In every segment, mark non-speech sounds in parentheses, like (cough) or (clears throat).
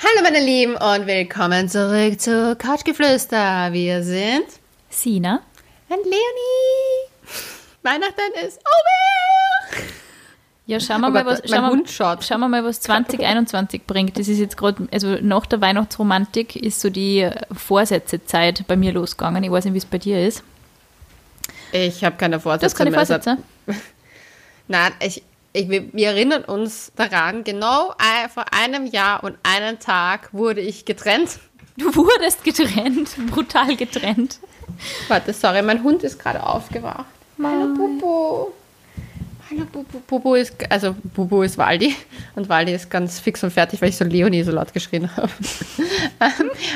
Hallo meine Lieben und willkommen zurück zu Couchgeflüster. Wir sind Sina und Leonie. Weihnachten ist over. Ja, schauen wir, mal, was, schauen, wir, schauen wir mal, was 2021 bringt. Das ist jetzt gerade, also nach der Weihnachtsromantik ist so die Vorsätzezeit bei mir losgegangen. Ich weiß nicht, wie es bei dir ist. Ich habe keine Vorsätze. Du hast keine Vorsätze? (laughs) Nein, ich, ich, wir erinnern uns daran, genau vor einem Jahr und einen Tag wurde ich getrennt. Du wurdest getrennt, brutal getrennt. Warte, sorry, mein Hund ist gerade aufgewacht. Hallo Bubu. Hallo Bubu. Bubu ist, also Bubu ist Waldi und Waldi ist ganz fix und fertig, weil ich so Leonie so laut geschrien habe.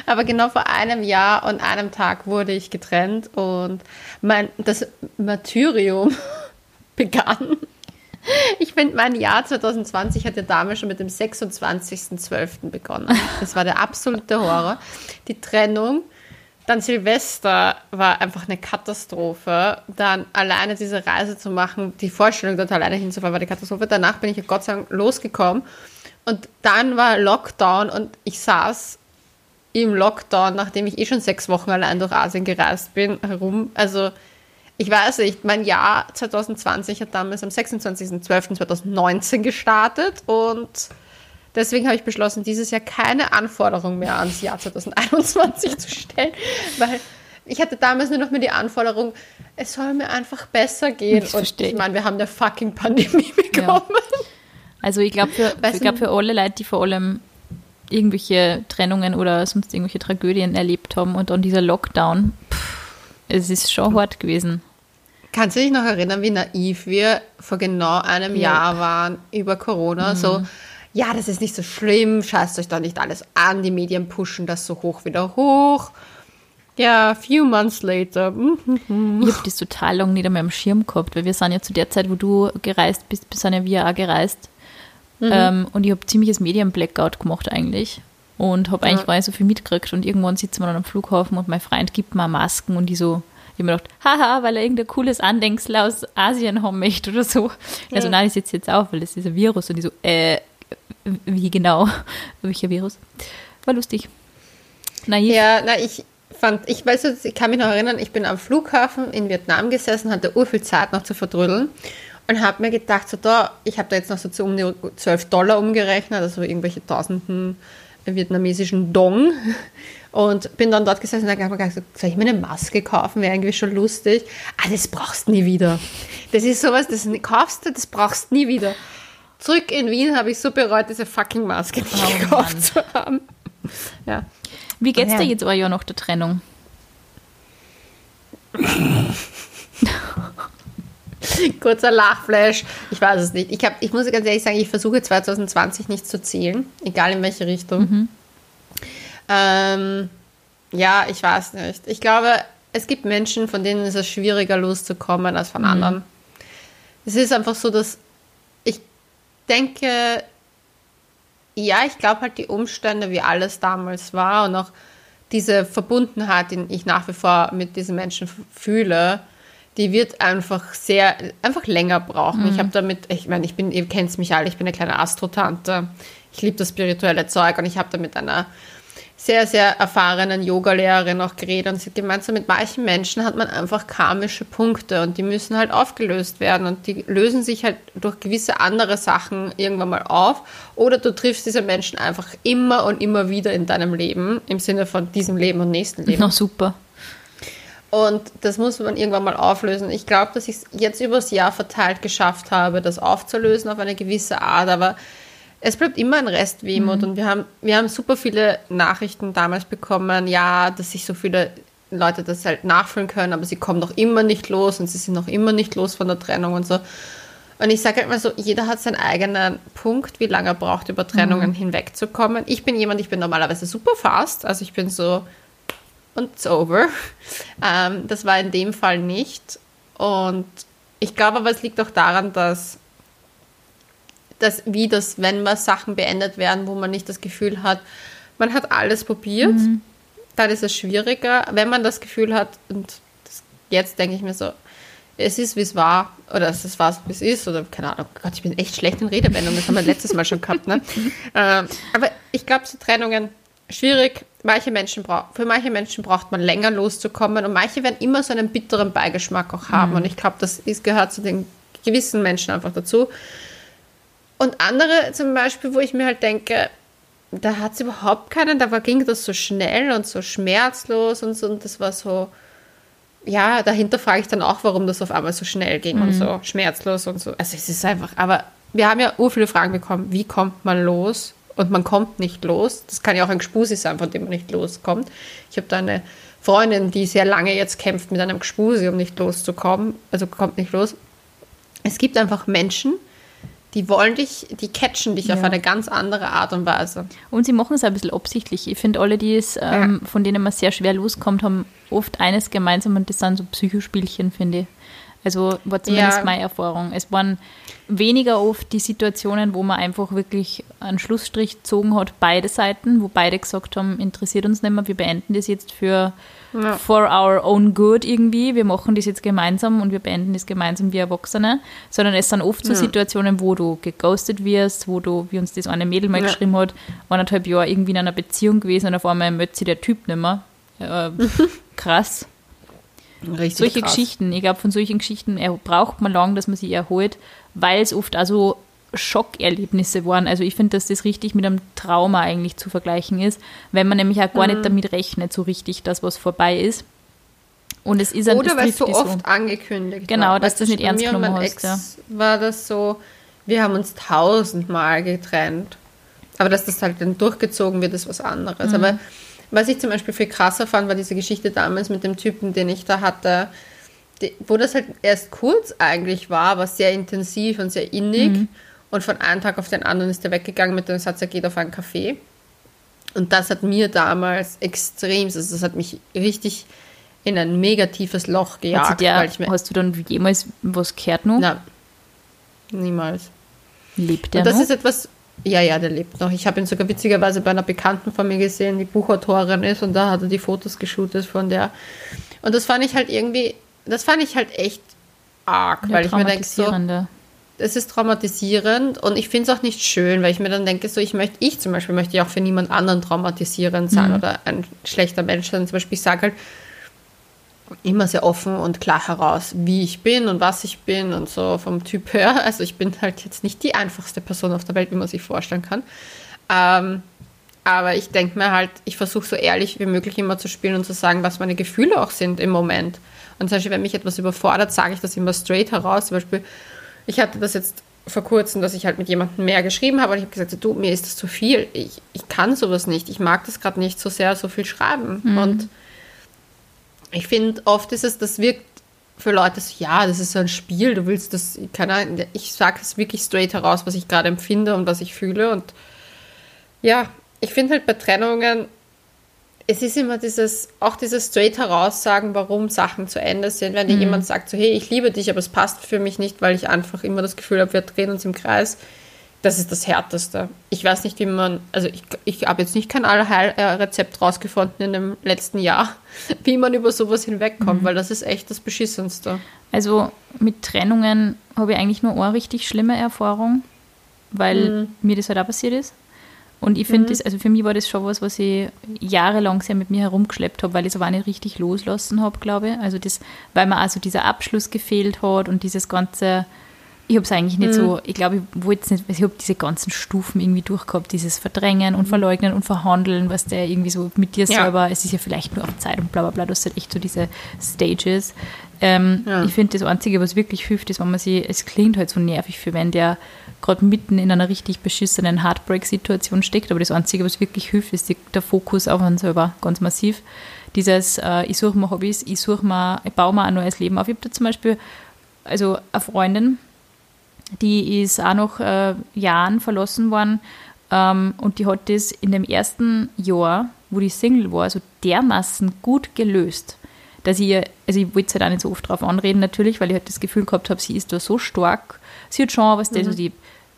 Aber genau vor einem Jahr und einem Tag wurde ich getrennt und mein, das Martyrium (laughs) begann. Ich finde, mein Jahr 2020 hat ja damals schon mit dem 26.12. begonnen. Das war der absolute Horror. Die Trennung, dann Silvester war einfach eine Katastrophe. Dann alleine diese Reise zu machen, die Vorstellung, dort alleine hinzufahren, war die Katastrophe. Danach bin ich Gott sei Dank losgekommen. Und dann war Lockdown und ich saß im Lockdown, nachdem ich eh schon sechs Wochen allein durch Asien gereist bin, herum. Also ich weiß nicht, mein Jahr 2020 hat damals am 26.12.2019 gestartet und deswegen habe ich beschlossen, dieses Jahr keine Anforderung mehr ans Jahr 2021 (laughs) zu stellen, weil ich hatte damals nur noch mal die Anforderung, es soll mir einfach besser gehen. Ich und ich meine, wir haben eine fucking Pandemie (laughs) bekommen. Ja. Also ich glaube für, glaub für alle Leute, die vor allem irgendwelche Trennungen oder sonst irgendwelche Tragödien erlebt haben und dann dieser Lockdown, pff, es ist schon hart gewesen. Kannst du dich noch erinnern, wie naiv wir vor genau einem ja. Jahr waren über Corona? Mhm. So, ja, das ist nicht so schlimm, scheißt euch da nicht alles an, die Medien pushen das so hoch wieder hoch. Ja, few months later. Mhm. Ich habe das total lange nicht einmal am Schirm gehabt, weil wir sind ja zu der Zeit, wo du gereist bist, sind ja wir auch gereist. Mhm. Ähm, und ich habe ziemliches Medien-Blackout gemacht eigentlich. Und habe eigentlich ja. gar nicht so viel mitgekriegt. Und irgendwann sitzen wir dann am Flughafen und mein Freund gibt mir Masken und die so, ich habe mir gedacht, haha, weil er irgendein cooles Andenksel aus Asien haben möchte oder so. Ja. Also nein, ich sitze jetzt auf, weil das ist ein Virus. Und die so, äh, wie genau? (laughs) Welcher Virus? War lustig. Naiv. Ja, na, ich fand, ich weiß, ich kann mich noch erinnern, ich bin am Flughafen in Vietnam gesessen, hatte ur viel Zeit noch zu verdrüdeln und habe mir gedacht, so da, ich habe da jetzt noch so zu um die 12 Dollar umgerechnet, also irgendwelche tausenden vietnamesischen Dong und bin dann dort gesessen und habe mir gedacht, soll ich mir eine Maske kaufen? Wäre irgendwie schon lustig. Ah, das brauchst du nie wieder. Das ist sowas, das kaufst du, das brauchst du nie wieder. Zurück in Wien habe ich so bereut, diese fucking Maske nicht oh, gekauft Mann. zu haben. Ja. Wie geht's dir jetzt aber ja nach der Trennung? (laughs) (laughs) Kurzer Lachflash. Ich weiß es nicht. Ich, hab, ich muss ganz ehrlich sagen, ich versuche 2020 nicht zu zählen, egal in welche Richtung. Mhm. Ähm, ja, ich weiß nicht. Ich glaube, es gibt Menschen, von denen ist es schwieriger loszukommen als von mhm. anderen. Es ist einfach so, dass ich denke, ja, ich glaube halt die Umstände, wie alles damals war und auch diese Verbundenheit, die ich nach wie vor mit diesen Menschen fühle, die wird einfach sehr, einfach länger brauchen. Mhm. Ich habe damit, ich meine, ich bin, ihr kennt mich alle, ich bin eine kleine Astrotante. Ich liebe das spirituelle Zeug und ich habe da mit einer sehr, sehr erfahrenen Yogalehrerin auch geredet und sie hat gemeint, so mit manchen Menschen hat man einfach karmische Punkte und die müssen halt aufgelöst werden und die lösen sich halt durch gewisse andere Sachen irgendwann mal auf oder du triffst diese Menschen einfach immer und immer wieder in deinem Leben, im Sinne von diesem Leben und nächsten Leben. Na super. Und das muss man irgendwann mal auflösen. Ich glaube, dass ich es jetzt übers Jahr verteilt geschafft habe, das aufzulösen auf eine gewisse Art, aber es bleibt immer ein Rest Wehmut mhm. und wir haben, wir haben super viele Nachrichten damals bekommen, ja, dass sich so viele Leute das halt nachfühlen können, aber sie kommen noch immer nicht los und sie sind noch immer nicht los von der Trennung und so. Und ich sage halt mal so, jeder hat seinen eigenen Punkt, wie lange er braucht, über Trennungen mhm. hinwegzukommen. Ich bin jemand, ich bin normalerweise super fast, also ich bin so und it's over. Ähm, das war in dem Fall nicht. Und ich glaube aber, es liegt auch daran, dass dass, wie das, wenn mal Sachen beendet werden, wo man nicht das Gefühl hat, man hat alles probiert, mhm. dann ist es schwieriger. Wenn man das Gefühl hat, und das, jetzt denke ich mir so, es ist, wie es war, oder es war, wie es ist, oder keine Ahnung, Gott, ich bin echt schlecht in Redewendungen, das haben wir letztes Mal schon gehabt, ne? (laughs) ähm, aber ich glaube, so Trennungen, schwierig, manche Menschen für manche Menschen braucht man länger loszukommen und manche werden immer so einen bitteren Beigeschmack auch haben. Mhm. Und ich glaube, das ist, gehört zu den gewissen Menschen einfach dazu. Und andere zum Beispiel, wo ich mir halt denke, da hat es überhaupt keinen, da war, ging das so schnell und so schmerzlos und so, und das war so, ja, dahinter frage ich dann auch, warum das auf einmal so schnell ging mhm. und so schmerzlos und so. Also es ist einfach, aber wir haben ja ur viele Fragen bekommen, wie kommt man los? Und man kommt nicht los. Das kann ja auch ein Gespusi sein, von dem man nicht loskommt. Ich habe da eine Freundin, die sehr lange jetzt kämpft mit einem Gespusi, um nicht loszukommen. Also kommt nicht los. Es gibt einfach Menschen, die wollen dich, die catchen dich ja. auf eine ganz andere Art und Weise. Und sie machen es ein bisschen absichtlich. Ich finde, alle, die es, ähm, ja. von denen man sehr schwer loskommt, haben oft eines gemeinsam und das sind so Psychospielchen, finde ich. Also war zumindest ja. meine Erfahrung. Es waren weniger oft die Situationen, wo man einfach wirklich einen Schlussstrich gezogen hat, beide Seiten, wo beide gesagt haben, interessiert uns nicht mehr, wir beenden das jetzt für ja. for our own good irgendwie, wir machen das jetzt gemeinsam und wir beenden das gemeinsam wie Erwachsene, sondern es sind oft so ja. Situationen, wo du geghostet wirst, wo du, wie uns das eine Mädel mal ja. geschrieben hat, anderthalb Jahre irgendwie in einer Beziehung gewesen und auf einmal möchte sie der Typ nicht mehr. Äh, (laughs) krass. Richtig solche krass. Geschichten, ich glaube, von solchen Geschichten braucht man lange, dass man sie erholt, weil es oft also Schockerlebnisse waren. Also ich finde, dass das richtig mit einem Trauma eigentlich zu vergleichen ist, wenn man nämlich auch gar mhm. nicht damit rechnet, so richtig, dass was vorbei ist. Und es ist ein, Oder weil es so oft so. angekündigt Genau, war. dass das nicht ernst genommen hast. Ex ja. war das so, wir haben uns tausendmal getrennt. Aber dass das halt dann durchgezogen wird, ist was anderes. Mhm. Aber was ich zum Beispiel viel krasser fand, war diese Geschichte damals mit dem Typen, den ich da hatte, die, wo das halt erst kurz eigentlich war, aber sehr intensiv und sehr innig. Mhm. Und von einem Tag auf den anderen ist er weggegangen mit dem Satz, er geht auf einen Café. Und das hat mir damals extrem, also das hat mich richtig in ein negatives Loch gejagt. Der, hast du dann jemals was gehört noch? Nein, niemals. Lebt der Und das noch? ist etwas, ja, ja, der lebt noch. Ich habe ihn sogar witzigerweise bei einer Bekannten von mir gesehen, die Buchautorin ist und da hat er die Fotos geshootet von der. Und das fand ich halt irgendwie, das fand ich halt echt arg, ja, weil ich mir denke, so, es ist traumatisierend und ich finde es auch nicht schön, weil ich mir dann denke, so, ich möchte, ich zum Beispiel möchte ja auch für niemand anderen traumatisierend sein mhm. oder ein schlechter Mensch sein. Zum Beispiel, ich sage halt, immer sehr offen und klar heraus, wie ich bin und was ich bin und so vom Typ her. (laughs) Also ich bin halt jetzt nicht die einfachste Person auf der Welt, wie man sich vorstellen kann. Ähm, aber ich denke mir halt, ich versuche so ehrlich wie möglich immer zu spielen und zu sagen, was meine Gefühle auch sind im Moment. Und zum Beispiel, wenn mich etwas überfordert, sage ich das immer straight heraus. Zum Beispiel, ich hatte das jetzt vor kurzem, dass ich halt mit jemandem mehr geschrieben habe und ich habe gesagt, du, mir ist das zu viel. Ich, ich kann sowas nicht. Ich mag das gerade nicht so sehr, so viel schreiben. Mhm. Und ich finde, oft ist es, das wirkt für Leute so, ja, das ist so ein Spiel, du willst das, keine ich sage es wirklich straight heraus, was ich gerade empfinde und was ich fühle. Und ja, ich finde halt bei Trennungen, es ist immer dieses, auch dieses straight heraussagen, warum Sachen zu Ende sind. Wenn dir mhm. jemand sagt, so, hey, ich liebe dich, aber es passt für mich nicht, weil ich einfach immer das Gefühl habe, wir drehen uns im Kreis das ist das Härteste. Ich weiß nicht, wie man, also ich, ich habe jetzt nicht kein Allheilrezept rausgefunden in dem letzten Jahr, (laughs) wie man über sowas hinwegkommt, mhm. weil das ist echt das Beschissenste. Also mit Trennungen habe ich eigentlich nur eine richtig schlimme Erfahrung, weil mhm. mir das halt auch passiert ist. Und ich finde mhm. das, also für mich war das schon was, was ich jahrelang sehr mit mir herumgeschleppt habe, weil ich es aber auch nicht richtig loslassen habe, glaube ich. Also das, weil mir also dieser Abschluss gefehlt hat und dieses ganze, ich habe es eigentlich nicht mhm. so, ich glaube, ich wollte nicht, ich habe diese ganzen Stufen irgendwie durchgehabt, dieses Verdrängen und mhm. Verleugnen und Verhandeln, was der irgendwie so mit dir ja. selber, es ist ja vielleicht nur auf Zeit und bla bla bla, das sind echt so diese Stages. Ähm, ja. Ich finde, das Einzige, was wirklich hilft, ist, wenn man sich, es klingt halt so nervig für wenn der gerade mitten in einer richtig beschissenen Heartbreak-Situation steckt, aber das Einzige, was wirklich hilft, ist die, der Fokus auf einen selber, ganz massiv. Dieses, äh, ich suche mir Hobbys, ich suche mir, ich baue mir ein neues Leben auf. Ich habe da zum Beispiel, also eine Freundin, die ist auch nach äh, Jahren verlassen worden ähm, und die hat das in dem ersten Jahr, wo die Single war, so dermaßen gut gelöst, dass ich, also ich wollte es halt auch nicht so oft drauf anreden natürlich, weil ich halt das Gefühl gehabt habe, sie ist da so stark. Sie hat schon was, mhm. also die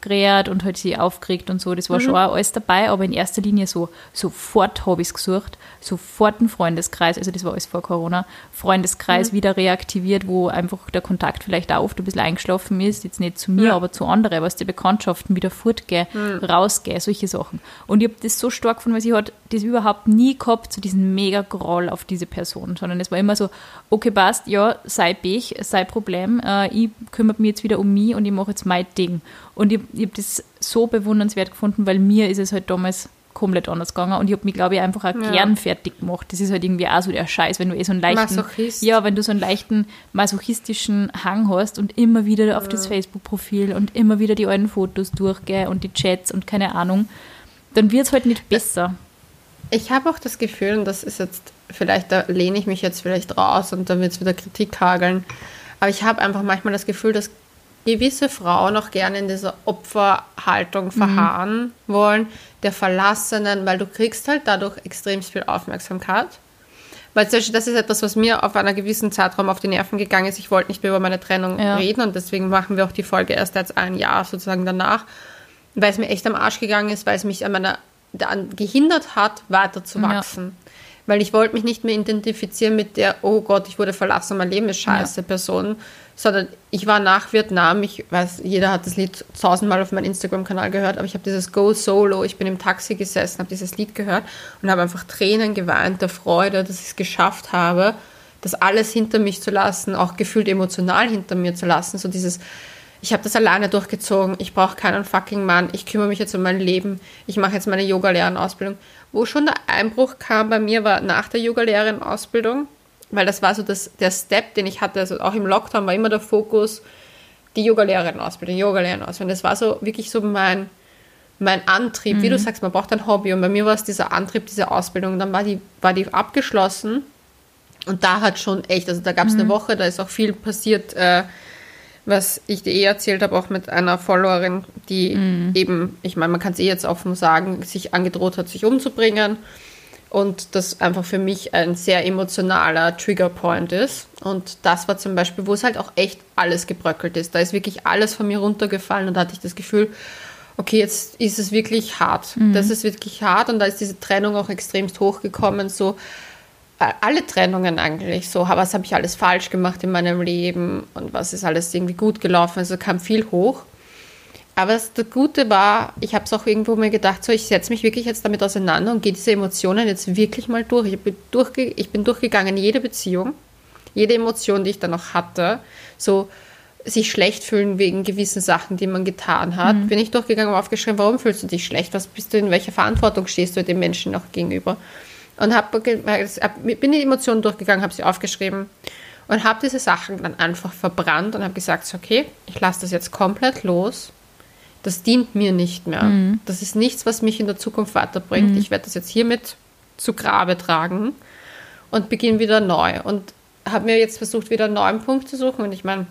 gerät und halt sie aufgeregt und so. Das war mhm. schon auch alles dabei, aber in erster Linie so, sofort habe ich es gesucht, sofort ein Freundeskreis, also das war alles vor Corona, Freundeskreis mhm. wieder reaktiviert, wo einfach der Kontakt vielleicht auch oft ein bisschen eingeschlafen ist, jetzt nicht zu mir, ja. aber zu anderen, was die Bekanntschaften wieder fortgehen, mhm. rausgehen, solche Sachen. Und ich habe das so stark von, weil sie hat das überhaupt nie gehabt, so diesen mega Groll auf diese Person, sondern es war immer so, okay, passt, ja, sei Pech, sei Problem, äh, ich kümmere mich jetzt wieder um mich und ich mache jetzt mein Ding. Und ich, ich habe das so bewundernswert gefunden, weil mir ist es halt damals komplett anders gegangen und ich habe mich, glaube ich, einfach auch ja. gern fertig gemacht. Das ist halt irgendwie auch so der Scheiß, wenn du eh so einen leichten, Masochist. ja, wenn du so einen leichten masochistischen Hang hast und immer wieder ja. auf das Facebook-Profil und immer wieder die alten Fotos durchgehst und die Chats und keine Ahnung, dann wird es halt nicht besser. Ich habe auch das Gefühl, und das ist jetzt, vielleicht da lehne ich mich jetzt vielleicht raus und dann wird es wieder Kritik hageln, aber ich habe einfach manchmal das Gefühl, dass gewisse Frauen auch gerne in dieser Opferhaltung verharren mhm. wollen, der Verlassenen, weil du kriegst halt dadurch extrem viel Aufmerksamkeit. Weil das ist etwas, was mir auf einer gewissen Zeitraum auf die Nerven gegangen ist. Ich wollte nicht mehr über meine Trennung ja. reden und deswegen machen wir auch die Folge erst jetzt ein Jahr sozusagen danach, weil es mir echt am Arsch gegangen ist, weil es mich an meiner daran gehindert hat, weiter zu wachsen. Ja. Weil ich wollte mich nicht mehr identifizieren mit der, oh Gott, ich wurde verlassen, mein Leben ist scheiße ja. Person, sondern ich war nach Vietnam, ich weiß, jeder hat das Lied tausendmal auf meinem Instagram-Kanal gehört, aber ich habe dieses Go Solo, ich bin im Taxi gesessen, habe dieses Lied gehört und habe einfach Tränen geweint der Freude, dass ich es geschafft habe, das alles hinter mich zu lassen, auch gefühlt emotional hinter mir zu lassen, so dieses, ich habe das alleine durchgezogen, ich brauche keinen fucking Mann, ich kümmere mich jetzt um mein Leben, ich mache jetzt meine Yoga-Lehrerausbildung. Wo schon der Einbruch kam bei mir, war nach der Yoga-Lehrerausbildung, weil das war so das, der Step, den ich hatte, also auch im Lockdown war immer der Fokus, die Yoga-Lehrerausbildung, Yoga-Lehrerausbildung. Das war so wirklich so mein, mein Antrieb. Mhm. Wie du mhm. sagst, man braucht ein Hobby und bei mir war es dieser Antrieb, diese Ausbildung. Und dann war die, war die abgeschlossen und da hat schon echt, also da gab es mhm. eine Woche, da ist auch viel passiert, äh, was ich dir eh erzählt habe, auch mit einer Followerin, die mhm. eben, ich meine, man kann es eh jetzt offen sagen, sich angedroht hat, sich umzubringen. Und das einfach für mich ein sehr emotionaler Triggerpoint ist. Und das war zum Beispiel, wo es halt auch echt alles gebröckelt ist. Da ist wirklich alles von mir runtergefallen und da hatte ich das Gefühl, okay, jetzt ist es wirklich hart. Mhm. Das ist wirklich hart und da ist diese Trennung auch extremst hochgekommen. So, alle Trennungen eigentlich so, was habe ich alles falsch gemacht in meinem Leben und was ist alles irgendwie gut gelaufen, also kam viel hoch. Aber das Gute war, ich habe es auch irgendwo mir gedacht, so ich setze mich wirklich jetzt damit auseinander und gehe diese Emotionen jetzt wirklich mal durch. Ich bin, durchge ich bin durchgegangen, jede Beziehung, jede Emotion, die ich dann noch hatte, so sich schlecht fühlen wegen gewissen Sachen, die man getan hat, mhm. bin ich durchgegangen und aufgeschrieben, warum fühlst du dich schlecht, was bist du, in welcher Verantwortung stehst du dem Menschen noch gegenüber und hab, bin die Emotionen durchgegangen, habe sie aufgeschrieben und habe diese Sachen dann einfach verbrannt und habe gesagt, okay, ich lasse das jetzt komplett los. Das dient mir nicht mehr. Mhm. Das ist nichts, was mich in der Zukunft weiterbringt. Mhm. Ich werde das jetzt hiermit zu Grabe tragen und beginne wieder neu. Und habe mir jetzt versucht, wieder einen neuen Punkt zu suchen. Und ich meine,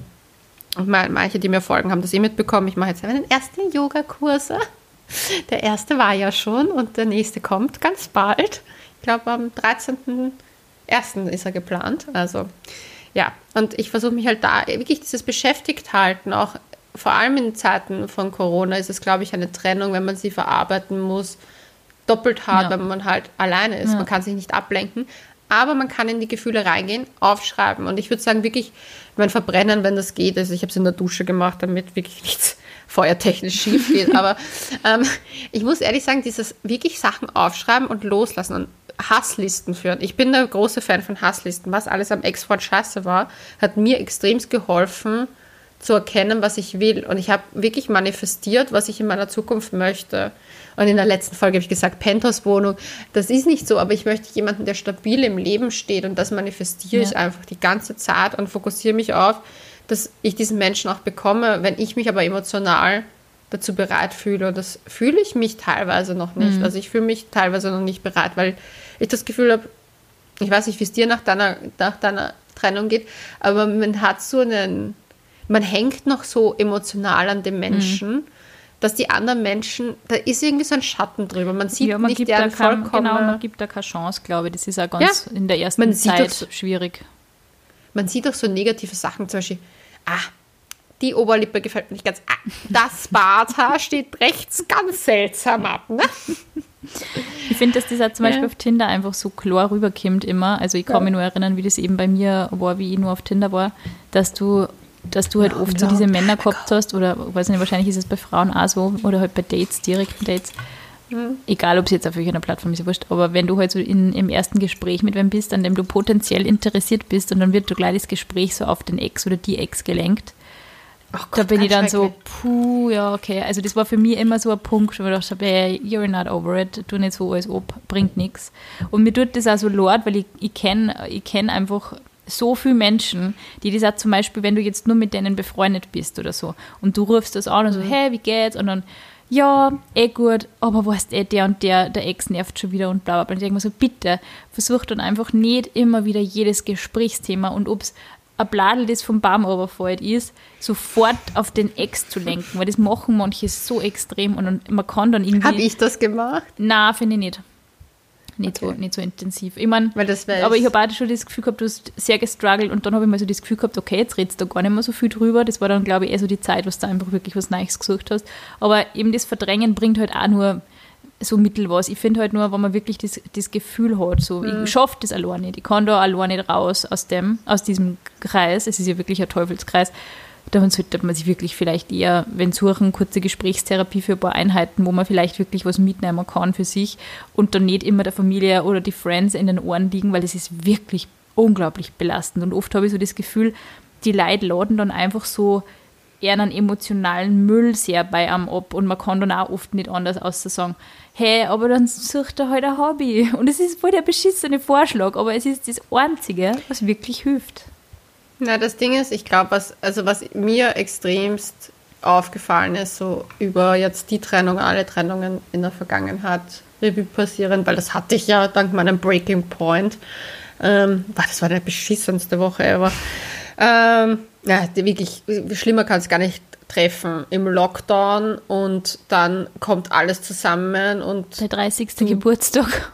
manche, die mir folgen, haben das eh mitbekommen. Ich mache jetzt meinen ersten Yogakurse. (laughs) Der erste war ja schon und der nächste kommt ganz bald glaube, am 13.01. ist er geplant. Also ja, und ich versuche mich halt da wirklich dieses beschäftigt halten, auch vor allem in Zeiten von Corona ist es, glaube ich, eine Trennung, wenn man sie verarbeiten muss, doppelt hart, ja. wenn man halt alleine ist. Ja. Man kann sich nicht ablenken, aber man kann in die Gefühle reingehen, aufschreiben. Und ich würde sagen, wirklich, mein Verbrennen, wenn das geht, also ich habe es in der Dusche gemacht, damit wirklich nichts (laughs) feuertechnisch schief geht. aber ähm, ich muss ehrlich sagen, dieses wirklich Sachen aufschreiben und loslassen und Hasslisten führen. Ich bin der große Fan von Hasslisten. Was alles am Ex-Freund scheiße war, hat mir extremst geholfen, zu erkennen, was ich will. Und ich habe wirklich manifestiert, was ich in meiner Zukunft möchte. Und in der letzten Folge habe ich gesagt, Penthouse-Wohnung, das ist nicht so, aber ich möchte jemanden, der stabil im Leben steht. Und das manifestiere ja. ich einfach die ganze Zeit und fokussiere mich auf, dass ich diesen Menschen auch bekomme, wenn ich mich aber emotional dazu bereit fühle. Und das fühle ich mich teilweise noch nicht. Mhm. Also ich fühle mich teilweise noch nicht bereit, weil ich das Gefühl habe, ich weiß nicht, wie es dir nach deiner, nach deiner Trennung geht, aber man hat so einen, man hängt noch so emotional an dem Menschen. Mhm. Dass die anderen Menschen, da ist irgendwie so ein Schatten drüber. Man sieht ja, man nicht deren vollkommen. Genau, man gibt da keine Chance, glaube ich. Das ist auch ganz ja, in der ersten Zeit so, schwierig. Man sieht auch so negative Sachen, zum Beispiel, ah, die Oberlippe gefällt mir nicht ganz. Ah, das Barthaar steht rechts ganz seltsam ab, ne? (laughs) Ich finde, dass das auch zum Beispiel ja. auf Tinder einfach so klar rüberkommt immer. Also ich kann ja. mich nur erinnern, wie das eben bei mir war, wie ich nur auf Tinder war, dass du dass du halt oft so diese Männer gehabt hast, oder weiß nicht, wahrscheinlich ist es bei Frauen auch so, oder halt bei Dates, direkten Dates, mhm. egal ob es jetzt auf welcher Plattform ist, wurscht, aber wenn du halt so in, im ersten Gespräch mit wem bist, an dem du potenziell interessiert bist und dann wird du gleich das Gespräch so auf den Ex oder die Ex gelenkt, Gott, da bin ich dann so, puh, ja, okay. Also das war für mich immer so ein Punkt, wo ich dachte, hey, you're not over it, tu nicht so als ob, bringt nichts. Und mir tut das auch so leid, weil ich, ich kenne ich kenn einfach so viele Menschen, die das auch zum Beispiel, wenn du jetzt nur mit denen befreundet bist oder so und du rufst das an und so, mhm. hey, wie geht's? Und dann, ja, eh gut, aber weißt eh, der und der, der Ex nervt schon wieder und bla bla bla. Und ich denke mir so, bitte, versuch dann einfach nicht immer wieder jedes Gesprächsthema und ob es ein Bladel, das vom Baum runterfällt, ist, sofort auf den Ex zu lenken, weil das machen manche so extrem und man kann dann irgendwie... Habe ich das gemacht? Nein, finde ich nicht. Nicht, okay. so, nicht so intensiv. Ich meine, aber ich habe auch schon das Gefühl gehabt, du hast sehr gestruggelt und dann habe ich mal so das Gefühl gehabt, okay, jetzt redest du gar nicht mehr so viel drüber. Das war dann, glaube ich, eher so die Zeit, was du einfach wirklich was Neues gesucht hast. Aber eben das Verdrängen bringt halt auch nur so mittel was. Ich finde halt nur, wenn man wirklich das, das Gefühl hat, so, mhm. ich schaffe das allein nicht, ich kann da allein nicht raus aus, dem, aus diesem Kreis, es ist ja wirklich ein Teufelskreis, dann sollte man sich wirklich vielleicht eher, wenn suchen, kurze Gesprächstherapie für ein paar Einheiten, wo man vielleicht wirklich was mitnehmen kann für sich und dann nicht immer der Familie oder die Friends in den Ohren liegen, weil das ist wirklich unglaublich belastend. Und oft habe ich so das Gefühl, die Leute laden dann einfach so eher einen emotionalen Müll sehr bei einem ab und man kann dann auch oft nicht anders außer sagen, hey, aber dann sucht er halt ein Hobby. Und es ist voll der beschissene Vorschlag, aber es ist das Einzige, was wirklich hilft. Na, das Ding ist, ich glaube, was, also was mir extremst aufgefallen ist, so über jetzt die Trennung, alle Trennungen in der Vergangenheit Revue passieren, weil das hatte ich ja dank meinem Breaking Point. Ähm, das war der beschissenste Woche aber ähm, ja, wirklich, schlimmer kann es gar nicht treffen im Lockdown und dann kommt alles zusammen und. Der 30. Du, Geburtstag.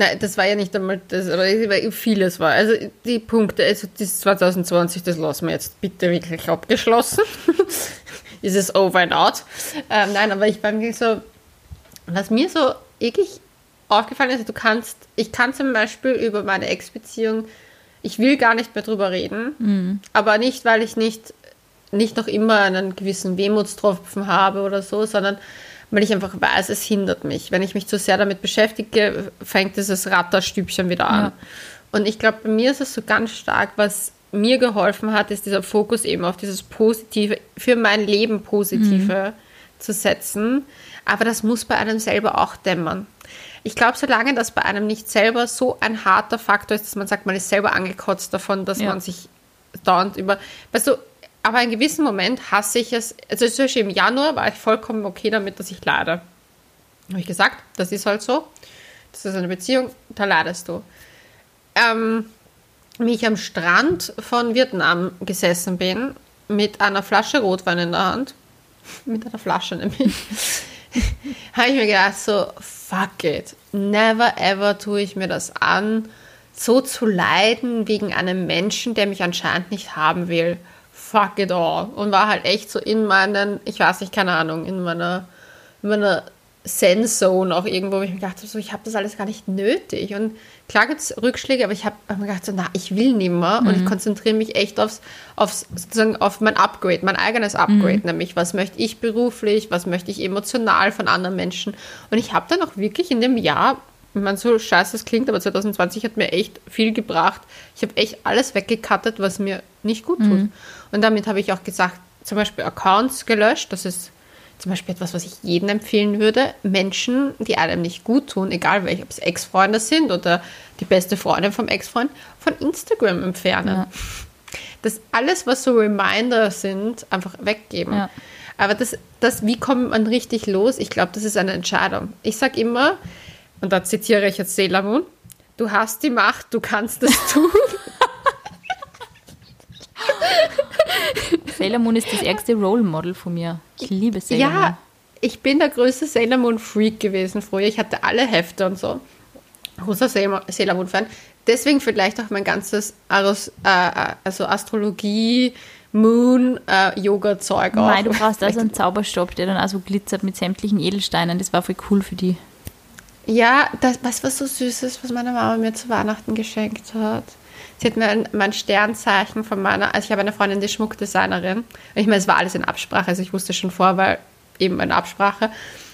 Nein, das war ja nicht einmal das, aber vieles war. Also die Punkte, also das 2020, das lassen wir jetzt bitte wirklich abgeschlossen. (laughs) Ist es over and out? Ähm, nein, aber ich war mir so, was mir so wirklich aufgefallen ist, du kannst, ich kann zum Beispiel über meine Ex-Beziehung, ich will gar nicht mehr drüber reden, mhm. aber nicht, weil ich nicht nicht noch immer einen gewissen Wehmutstropfen habe oder so, sondern weil ich einfach weiß, es hindert mich. Wenn ich mich zu sehr damit beschäftige, fängt dieses Ratterstübchen wieder an. Ja. Und ich glaube, bei mir ist es so ganz stark, was mir geholfen hat, ist dieser Fokus eben auf dieses Positive, für mein Leben Positive mhm. zu setzen. Aber das muss bei einem selber auch dämmern. Ich glaube, solange das bei einem nicht selber so ein harter Faktor ist, dass man sagt, man ist selber angekotzt davon, dass ja. man sich dauernd über. Weißt du, aber in gewissem Moment hasse ich es. Also zum Beispiel im Januar war ich vollkommen okay damit, dass ich leide. Habe ich gesagt, das ist halt so. Das ist eine Beziehung, da leidest du. Ähm, wie ich am Strand von Vietnam gesessen bin, mit einer Flasche Rotwein in der Hand, (laughs) mit einer Flasche nämlich, (laughs) habe ich mir gedacht, so, fuck it, never ever tue ich mir das an, so zu leiden wegen einem Menschen, der mich anscheinend nicht haben will fuck it all. Und war halt echt so in meinen, ich weiß nicht, keine Ahnung, in meiner, in meiner Zen-Zone auch irgendwo, wo ich mir gedacht habe, so, ich habe das alles gar nicht nötig. Und klar gibt es Rückschläge, aber ich habe hab mir gedacht, so, na, ich will nimmer. Mhm. Und ich mhm. konzentriere mich echt aufs, aufs, sozusagen auf mein Upgrade, mein eigenes Upgrade, mhm. nämlich was möchte ich beruflich, was möchte ich emotional von anderen Menschen. Und ich habe dann auch wirklich in dem Jahr ich meine, so scheiße es klingt, aber 2020 hat mir echt viel gebracht. Ich habe echt alles weggekattet, was mir nicht gut tut. Mhm. Und damit habe ich auch gesagt, zum Beispiel Accounts gelöscht. Das ist zum Beispiel etwas, was ich jedem empfehlen würde. Menschen, die einem nicht gut tun, egal welche, ob es Ex-Freunde sind oder die beste Freundin vom Ex-Freund, von Instagram entfernen. Ja. Das alles, was so Reminder sind, einfach weggeben. Ja. Aber das, das, wie kommt man richtig los? Ich glaube, das ist eine Entscheidung. Ich sage immer, und da zitiere ich jetzt Sailor Moon, du hast die Macht, du kannst es (laughs) tun. Sailor Moon ist das ärgste Role Model von mir. Ich liebe Sailor ja, Moon. Ja, ich bin der größte Sailor Moon Freak gewesen früher. Ich hatte alle Hefte und so. Großer Sailor Moon Fan. Deswegen vielleicht auch mein ganzes Aros, äh, also Astrologie Moon-Yoga-Zeug äh, Nein, du brauchst also einen Zauberstab, der dann also glitzert mit sämtlichen Edelsteinen. Das war voll cool für die. Ja, das, was was so süß ist, was meine Mama mir zu Weihnachten geschenkt hat. Sie hat mir ein, mein Sternzeichen von meiner, also ich habe eine Freundin, die Schmuckdesignerin. Ich meine, es war alles in Absprache, also ich wusste schon vor, weil eben eine Absprache.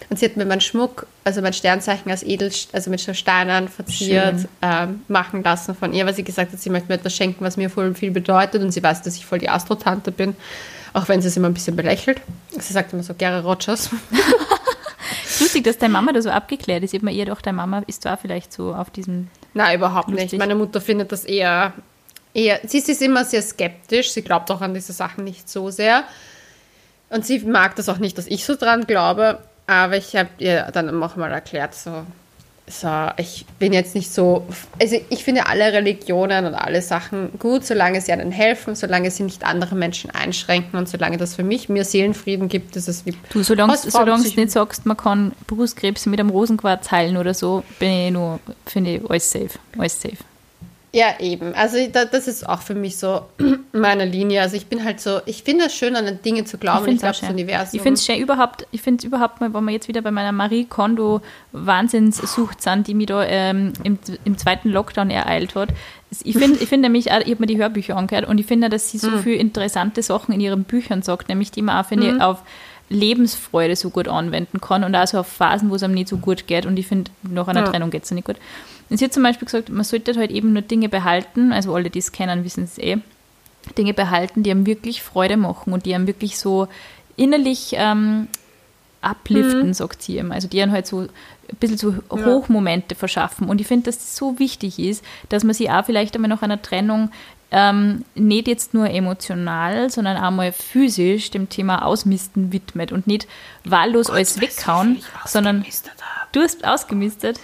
Und sie hat mir meinen Schmuck, also mein Sternzeichen als Edel, also mit so Steinen verziert, ähm, machen lassen von ihr, weil sie gesagt hat, sie möchte mir etwas schenken, was mir voll viel bedeutet. Und sie weiß, dass ich voll die Astrotante bin, auch wenn sie es immer ein bisschen belächelt. Sie sagt immer so, Gary Rogers. (laughs) lustig, dass deine Mama da so abgeklärt ist. Ich habe mir ihr doch, deine Mama ist da vielleicht so auf diesem. Nein, überhaupt lustig. nicht. Meine Mutter findet das eher, eher. Sie ist immer sehr skeptisch. Sie glaubt auch an diese Sachen nicht so sehr. Und sie mag das auch nicht, dass ich so dran glaube. Aber ich habe ihr dann auch mal erklärt, so, so, ich bin jetzt nicht so, also ich finde alle Religionen und alle Sachen gut, solange sie einen helfen, solange sie nicht andere Menschen einschränken und solange das für mich mir Seelenfrieden gibt, ist es wie. Du, solange, solange du nicht sagst, man kann Brustkrebs mit einem Rosenquarz heilen oder so, bin ich nur, finde ich alles safe, alles safe. Ja, eben. Also das ist auch für mich so (clears throat) meine Linie. Also ich bin halt so, ich finde es schön, an Dinge zu glauben. Ich, ich glaube, das Universum. Ich finde es schön überhaupt, ich finde es überhaupt mal, wenn wir jetzt wieder bei meiner Marie Kondo Wahnsinnssucht sind, die mich da ähm, im, im zweiten Lockdown ereilt hat. Ich finde ich find nämlich, auch, ich habe mir die Hörbücher angehört und ich finde, dass sie so mhm. viele interessante Sachen in ihren Büchern sagt, nämlich die man auch, finde mhm. ich, auf Lebensfreude so gut anwenden kann und also auf Phasen, wo es einem nicht so gut geht. Und ich finde, nach einer ja. Trennung geht es nicht gut. Und sie hat zum Beispiel gesagt, man sollte halt eben nur Dinge behalten, also alle, die es kennen, wissen es eh, Dinge behalten, die einem wirklich Freude machen und die einem wirklich so innerlich ähm, upliften, mhm. sagt sie ihm. Also die einem halt so ein bisschen so ja. Hochmomente verschaffen. Und ich finde, dass das so wichtig ist, dass man sich auch vielleicht einmal nach einer Trennung ähm, nicht jetzt nur emotional, sondern auch mal physisch dem Thema Ausmisten widmet und nicht wahllos Gott, alles weghauen, sondern du hast ausgemistet.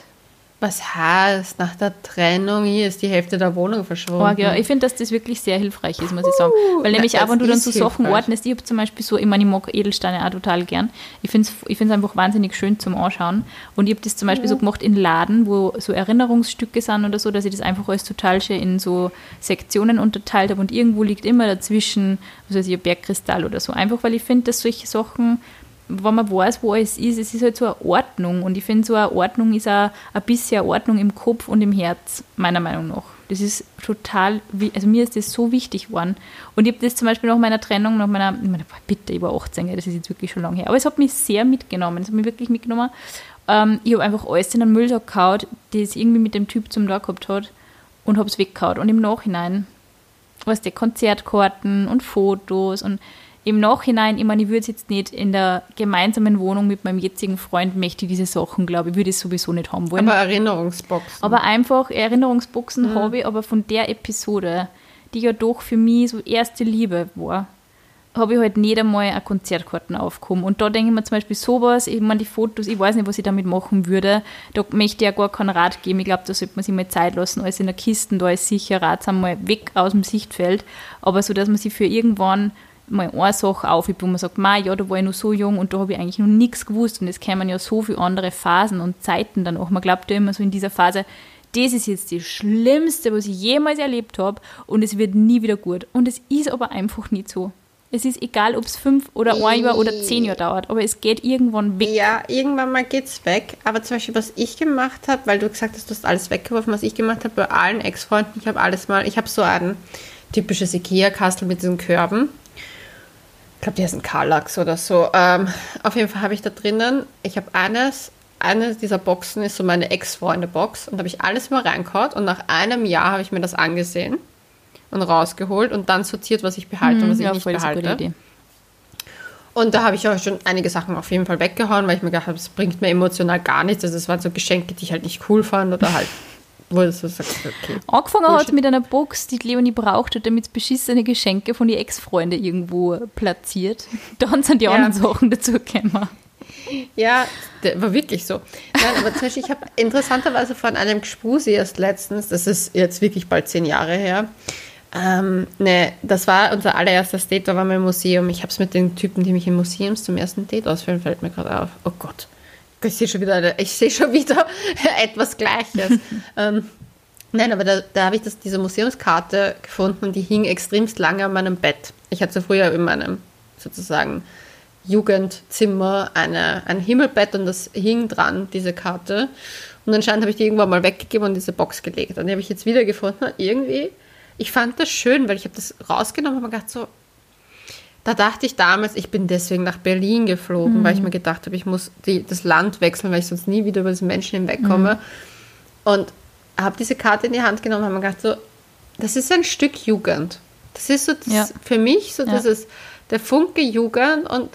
Was heißt, nach der Trennung hier ist die Hälfte der Wohnung verschwunden. Oh, ja. Ich finde, dass das wirklich sehr hilfreich ist, muss ich sagen. Weil nämlich auch, wenn du dann so Sachen ordnest, ich habe zum Beispiel so, ich meine, ich mag Edelsteine auch total gern. Ich finde es ich einfach wahnsinnig schön zum Anschauen. Und ich habe das zum Beispiel ja. so gemacht in Laden, wo so Erinnerungsstücke sind oder so, dass ich das einfach alles total schön in so Sektionen unterteilt habe und irgendwo liegt immer dazwischen, was weiß ich, ein Bergkristall oder so. Einfach, weil ich finde, dass solche Sachen wenn man weiß, wo es ist, es ist halt so eine Ordnung. Und ich finde, so eine Ordnung ist auch ein bisschen Ordnung im Kopf und im Herz, meiner Meinung nach. Das ist total, also mir ist das so wichtig geworden. Und ich habe das zum Beispiel nach meiner Trennung, nach meiner, ich meine, bitte, ich war 18, das ist jetzt wirklich schon lange her. Aber es hat mich sehr mitgenommen, es hat mich wirklich mitgenommen. Ähm, ich habe einfach alles in einen Müllsack gehauen, das irgendwie mit dem Typ zum da gehabt hat und habe es weggehauen. Und im Nachhinein, was die Konzertkarten und Fotos und im Nachhinein, ich meine, ich würde es jetzt nicht in der gemeinsamen Wohnung mit meinem jetzigen Freund, möchte diese Sachen, glaube ich, würde es sowieso nicht haben wollen. Aber Erinnerungsboxen. Aber einfach Erinnerungsboxen mhm. habe ich, aber von der Episode, die ja doch für mich so erste Liebe war, habe ich halt nicht einmal eine Konzertkarten aufgekommen. Und da denke ich mir zum Beispiel sowas, ich meine, die Fotos, ich weiß nicht, was ich damit machen würde. Da möchte ich ja gar keinen Rat geben. Ich glaube, da sollte man sich mal Zeit lassen. Alles in der Kiste, da ist sicher ratsam mal weg aus dem Sichtfeld. Aber so, dass man sich für irgendwann mal eine Sache auf, wo man sagt, ja, da war ich noch so jung und da habe ich eigentlich noch nichts gewusst und es kämen ja so viele andere Phasen und Zeiten dann auch. Man glaubt ja immer so in dieser Phase, das ist jetzt das Schlimmste, was ich jemals erlebt habe und es wird nie wieder gut. Und es ist aber einfach nicht so. Es ist egal, ob es fünf oder ein Jahr oder zehn Jahre dauert, aber es geht irgendwann weg. Ja, irgendwann mal geht es weg. Aber zum Beispiel, was ich gemacht habe, weil du gesagt hast, du hast alles weggeworfen, was ich gemacht habe bei allen Ex-Freunden, ich habe alles mal, ich habe so ein typisches Ikea-Kastel mit diesen Körben ich glaube, die heißen Karlax oder so. Ähm, auf jeden Fall habe ich da drinnen, ich habe eines, eine dieser Boxen ist so meine Ex-Freunde-Box und da habe ich alles mal reingehauen und nach einem Jahr habe ich mir das angesehen und rausgeholt und dann sortiert, was ich behalte mhm, und was ja, ich nicht behalte. Und da habe ich auch schon einige Sachen auf jeden Fall weggehauen, weil ich mir gedacht habe, es bringt mir emotional gar nichts. Also es waren so Geschenke, die ich halt nicht cool fand oder halt wo du sagst, okay. Angefangen hat es mit einer Box, die Leonie brauchte, damit es beschissene Geschenke von ihren Ex-Freunden irgendwo platziert. (laughs) Dann sind die ja. anderen Sachen dazu gekommen. Ja, war wirklich so. Nein, aber zum Beispiel, ich habe interessanterweise von einem Gspusi erst letztens, das ist jetzt wirklich bald zehn Jahre her, ähm, ne, das war unser allererstes Date, da waren wir im Museum. Ich habe es mit den Typen, die mich im Museums zum ersten Date ausführen, fällt mir gerade auf. Oh Gott. Ich sehe schon wieder, eine, ich sehe schon wieder (laughs) etwas Gleiches. (laughs) ähm, nein, aber da, da habe ich das, diese Museumskarte gefunden und die hing extremst lange an meinem Bett. ich hatte früher in meinem sozusagen Jugendzimmer eine, ein Himmelbett und das hing dran, diese Karte. Und anscheinend habe ich die irgendwann mal weggegeben und in diese Box gelegt. Und die habe ich jetzt wieder gefunden. Irgendwie, ich fand das schön, weil ich habe das rausgenommen und habe gedacht so, da dachte ich damals, ich bin deswegen nach Berlin geflogen, mhm. weil ich mir gedacht habe, ich muss die, das Land wechseln, weil ich sonst nie wieder über das Menschen hinwegkomme. Mhm. Und habe diese Karte in die Hand genommen und habe mir gedacht so, das ist ein Stück Jugend. Das ist so das, ja. für mich so, ja. das ist der Funke Jugend und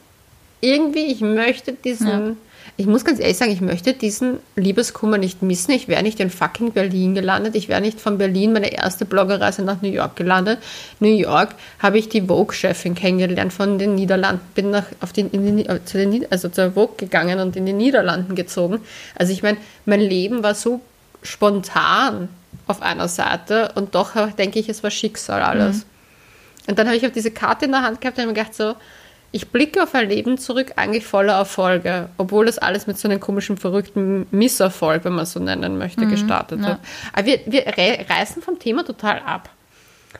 irgendwie, ich möchte diesen. Ich muss ganz ehrlich sagen, ich möchte diesen Liebeskummer nicht missen. Ich wäre nicht in fucking Berlin gelandet. Ich wäre nicht von Berlin meine erste Bloggerreise nach New York gelandet. New York habe ich die Vogue-Chefin kennengelernt von den Niederlanden, bin nach, auf den, den, zu den, also zur Vogue gegangen und in die Niederlanden gezogen. Also ich meine, mein Leben war so spontan auf einer Seite und doch denke ich, es war Schicksal alles. Mhm. Und dann habe ich auf diese Karte in der Hand gehabt und habe mir gedacht so, ich blicke auf ein Leben zurück, eigentlich voller Erfolge, obwohl das alles mit so einem komischen, verrückten Misserfolg, wenn man so nennen möchte, mhm, gestartet ja. hat. Aber wir, wir reißen vom Thema total ab.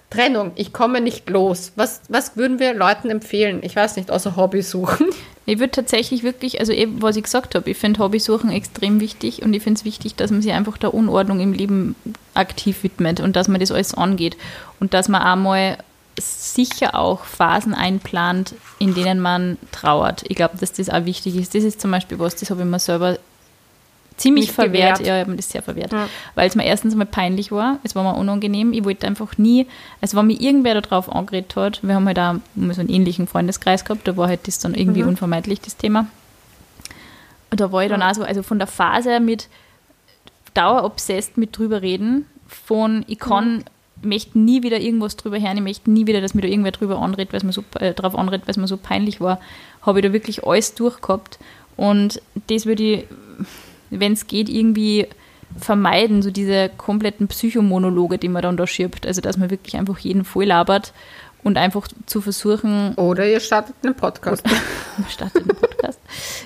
Trennung, ich komme nicht los. Was, was würden wir Leuten empfehlen? Ich weiß nicht, außer Hobby suchen. (laughs) Ich würde tatsächlich wirklich, also eben, was ich gesagt habe, ich finde Hobbysuchen extrem wichtig und ich finde es wichtig, dass man sich einfach der Unordnung im Leben aktiv widmet und dass man das alles angeht und dass man einmal sicher auch Phasen einplant, in denen man trauert. Ich glaube, dass das auch wichtig ist. Das ist zum Beispiel was, das habe ich mir selber ziemlich Nicht verwehrt. Gewährt. Ja, ich habe mir das sehr verwehrt. Ja. Weil es mir erstens mal peinlich war, es war mir unangenehm. Ich wollte einfach nie, also wenn mir irgendwer darauf angeredet hat, wir haben halt auch so einen ähnlichen Freundeskreis gehabt, da war halt das dann irgendwie mhm. unvermeidlich, das Thema. Und da war ich dann auch so, also von der Phase mit dauerobsessed mit drüber reden, von ich kann mhm möchte nie wieder irgendwas drüber hören, ich möchte nie wieder, dass mir da irgendwer drüber anredet, weil es mir so, äh, drauf anredet, weil es mir so peinlich war, habe ich da wirklich alles durchgehabt. Und das würde ich, wenn es geht, irgendwie vermeiden, so diese kompletten Psychomonologe, die man dann da schirbt. Also, dass man wirklich einfach jeden voll labert und einfach zu versuchen. Oder ihr startet einen Podcast. (laughs) startet einen Podcast.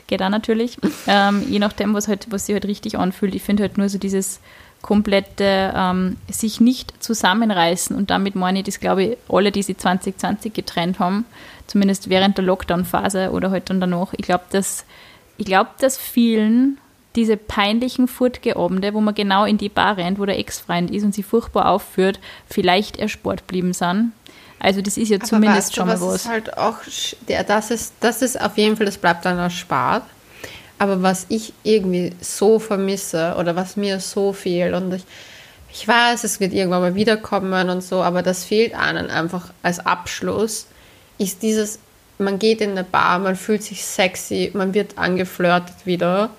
Geht auch natürlich. Ähm, je nachdem, was, halt, was sich halt richtig anfühlt. Ich finde halt nur so dieses komplette ähm, sich nicht zusammenreißen. Und damit meine ich das, glaube ich, alle, die sich 2020 getrennt haben, zumindest während der Lockdown-Phase oder halt dann danach. Ich glaube, dass, ich glaube, dass vielen diese peinlichen Furtgeabende, wo man genau in die Bar rennt, wo der Ex-Freund ist und sie furchtbar aufführt, vielleicht erspart blieben sind. Also das ist ja Aber zumindest weißt du, schon mal was. was. Ist halt auch, das, ist, das ist auf jeden Fall, das bleibt dann erspart. Aber was ich irgendwie so vermisse oder was mir so fehlt und ich, ich weiß, es wird irgendwann mal wiederkommen und so, aber das fehlt einem einfach als Abschluss, ist dieses, man geht in eine Bar, man fühlt sich sexy, man wird angeflirtet wieder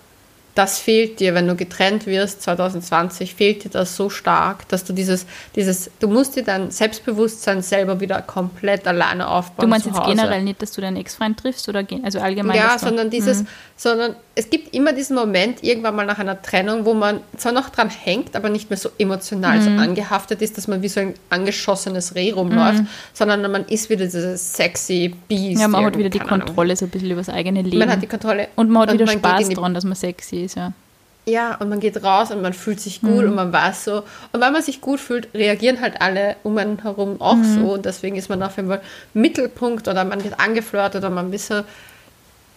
das fehlt dir, wenn du getrennt wirst 2020, fehlt dir das so stark, dass du dieses, dieses, du musst dir dein Selbstbewusstsein selber wieder komplett alleine aufbauen. Du meinst jetzt generell nicht, dass du deinen Ex-Freund triffst oder also allgemein? Ja, sondern dieses, mhm. sondern es gibt immer diesen Moment, irgendwann mal nach einer Trennung, wo man zwar noch dran hängt, aber nicht mehr so emotional mhm. so angehaftet ist, dass man wie so ein angeschossenes Reh rumläuft, mhm. sondern man ist wieder dieses sexy Beast. Ja, man hat wieder die Kontrolle Ahnung. so ein bisschen über das eigene Leben. Man hat die Kontrolle. Und man hat wieder Spaß daran, dass man sexy ist, ja. Ja, und man geht raus und man fühlt sich gut mhm. und man weiß so. Und weil man sich gut fühlt, reagieren halt alle um einen herum auch mhm. so. Und deswegen ist man auf jeden Fall Mittelpunkt oder man wird angeflirtet oder man ist so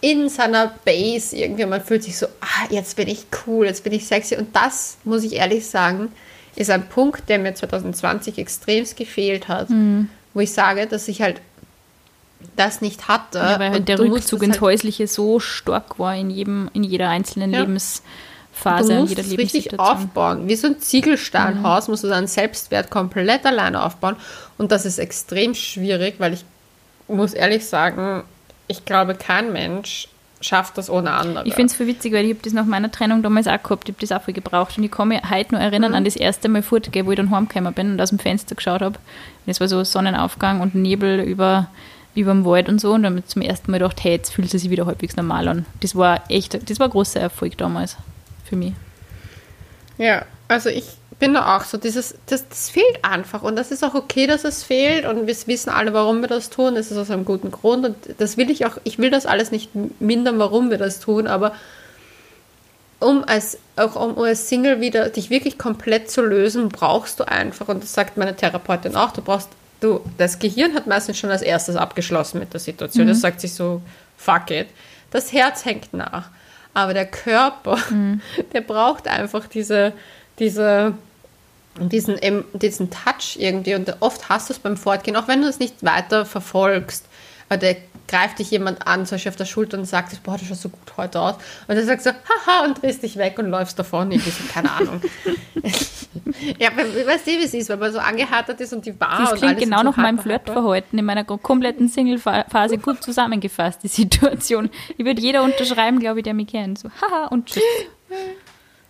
in seiner Base irgendwie. Man fühlt sich so, ah, jetzt bin ich cool, jetzt bin ich sexy. Und das, muss ich ehrlich sagen, ist ein Punkt, der mir 2020 extremst gefehlt hat. Mhm. Wo ich sage, dass ich halt das nicht hatte. Ja, weil halt der Rückzug ins halt Häusliche so stark war in jedem, in jeder einzelnen ja. Lebens Phase du musst in jeder es richtig aufbauen. Wie so ein Ziegelsteinhaus mhm. musst du deinen Selbstwert komplett alleine aufbauen. Und das ist extrem schwierig, weil ich muss ehrlich sagen, ich glaube, kein Mensch schafft das ohne andere. Ich finde es voll witzig, weil ich habe das nach meiner Trennung damals auch gehabt, ich habe das auch viel gebraucht und ich kann mich heute noch erinnern mhm. an das erste Mal fortgehen, wo ich dann heimgekommen bin und aus dem Fenster geschaut habe. Es war so Sonnenaufgang und Nebel über, über dem Wald und so und dann zum ersten Mal gedacht, hey, jetzt fühlt es sich wieder halbwegs normal an. Das war echt, das war ein großer Erfolg damals für mich. Ja, also ich bin da auch so, dieses, das, das fehlt einfach und das ist auch okay, dass es fehlt und wir wissen alle, warum wir das tun. Es ist aus einem guten Grund und das will ich auch, ich will das alles nicht mindern, warum wir das tun, aber um als, auch um als Single wieder dich wirklich komplett zu lösen, brauchst du einfach, und das sagt meine Therapeutin auch, du brauchst du, das Gehirn hat meistens schon als erstes abgeschlossen mit der Situation. Mhm. Das sagt sich so, fuck it. Das Herz hängt nach. Aber der Körper, Mhm. (laughs) der braucht einfach diese, diese, diesen, diesen Touch irgendwie. Und oft hast du es beim Fortgehen, auch wenn du es nicht weiter verfolgst. Aber der greift dich jemand an, zum Beispiel auf der Schulter und sagt, boah, du schaust so gut heute aus. Und dann sagst du, haha, und drehst dich weg und läufst davon. Ich so, keine Ahnung. (laughs) ja, weißt du, wie es ist, wenn man so angehärtet ist und die Bar Das klingt genau nach meinem. Flirtverhalten in meiner kompletten Single-Phase gut zusammengefasst, die Situation. Die würde jeder unterschreiben, glaube ich, der mich kennt. So, haha, und tschüss. (laughs)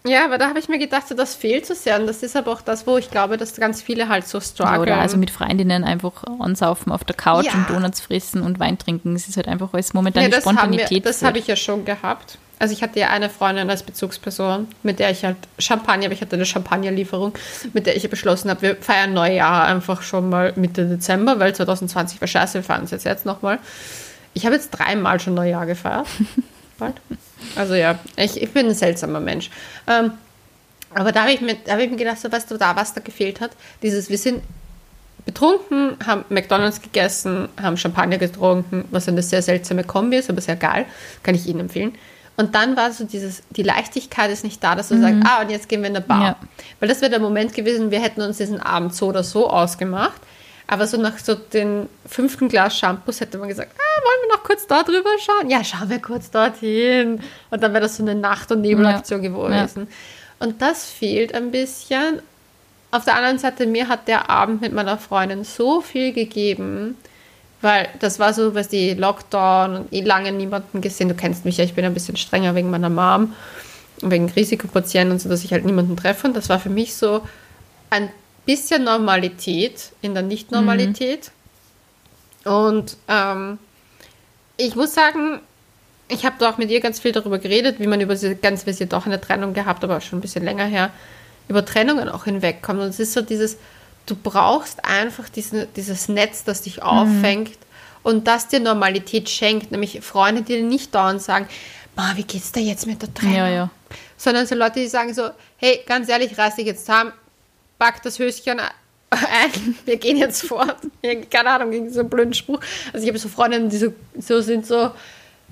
Ja, aber da habe ich mir gedacht, so, das fehlt so sehr. Und das ist aber auch das, wo ich glaube, dass ganz viele halt so Ja, strugglen. oder also mit Freundinnen einfach ansaufen auf der Couch Ja. und Donuts fressen und Wein trinken. Es ist halt einfach alles momentan ja, die das haben wir, Spontanität. das habe ich ja schon gehabt. Also ich hatte ja eine Freundin als Bezugsperson, mit der ich halt Champagner, aber ich hatte eine Champagnerlieferung, mit der ich ja beschlossen habe, wir feiern Neujahr einfach schon mal Mitte Dezember, weil 2020 war scheiße, wir feiern es jetzt, jetzt nochmal. Ich habe jetzt dreimal schon Neujahr gefeiert. (laughs) Bald. Also ja, ich, ich bin ein seltsamer Mensch. Ähm, aber da habe ich, mir- da habe ich mir gedacht, so, weißt du, da, was da gefehlt hat, dieses, wir sind betrunken, haben McDonalds gegessen, haben Champagner getrunken, was eine sehr seltsame Kombi ist, aber sehr geil, kann ich Ihnen empfehlen. Und dann war so dieses, die Leichtigkeit ist nicht da, dass du sagst, ah, und jetzt gehen wir in eine Bar. Ja. Weil das wäre der Moment gewesen, wir hätten uns diesen Abend so oder so ausgemacht. Aber so nach so den fünften Glas Shampoos hätte man gesagt, ah, wollen wir noch kurz da drüber schauen? Ja, schauen wir kurz dorthin. Und dann wäre das so eine Nacht- und Nebelaktion Ja. gewesen. Und das fehlt ein bisschen. Auf der anderen Seite, mir hat der Abend mit meiner Freundin so viel gegeben, weil das war so, was die Lockdown und eh lange niemanden gesehen. Du kennst mich ja, ich bin ein bisschen strenger wegen meiner Mom, wegen Risikopatienten und so, dass ich halt niemanden treffe. Und das war für mich so ein bisschen Normalität in der Nicht-Normalität. Und ähm, ich muss sagen, ich habe da auch mit ihr ganz viel darüber geredet, wie man über diese ganz, wie sie doch eine Trennung gehabt, aber schon ein bisschen länger her, über Trennungen auch hinwegkommt. Und es ist so dieses, du brauchst einfach diese, dieses Netz, das dich auffängt und das dir Normalität schenkt, nämlich Freunde, die dir nicht dauernd sagen, Ma, wie geht's dir jetzt mit der Trennung? Ja, ja. Sondern so Leute, die sagen so, hey, ganz ehrlich, reiß dich jetzt zusammen, pack das Höschen (laughs) ein, wir gehen jetzt fort. Keine Ahnung, gegen so einen blöden Spruch. Also ich habe so Freundinnen, die so, so sind so,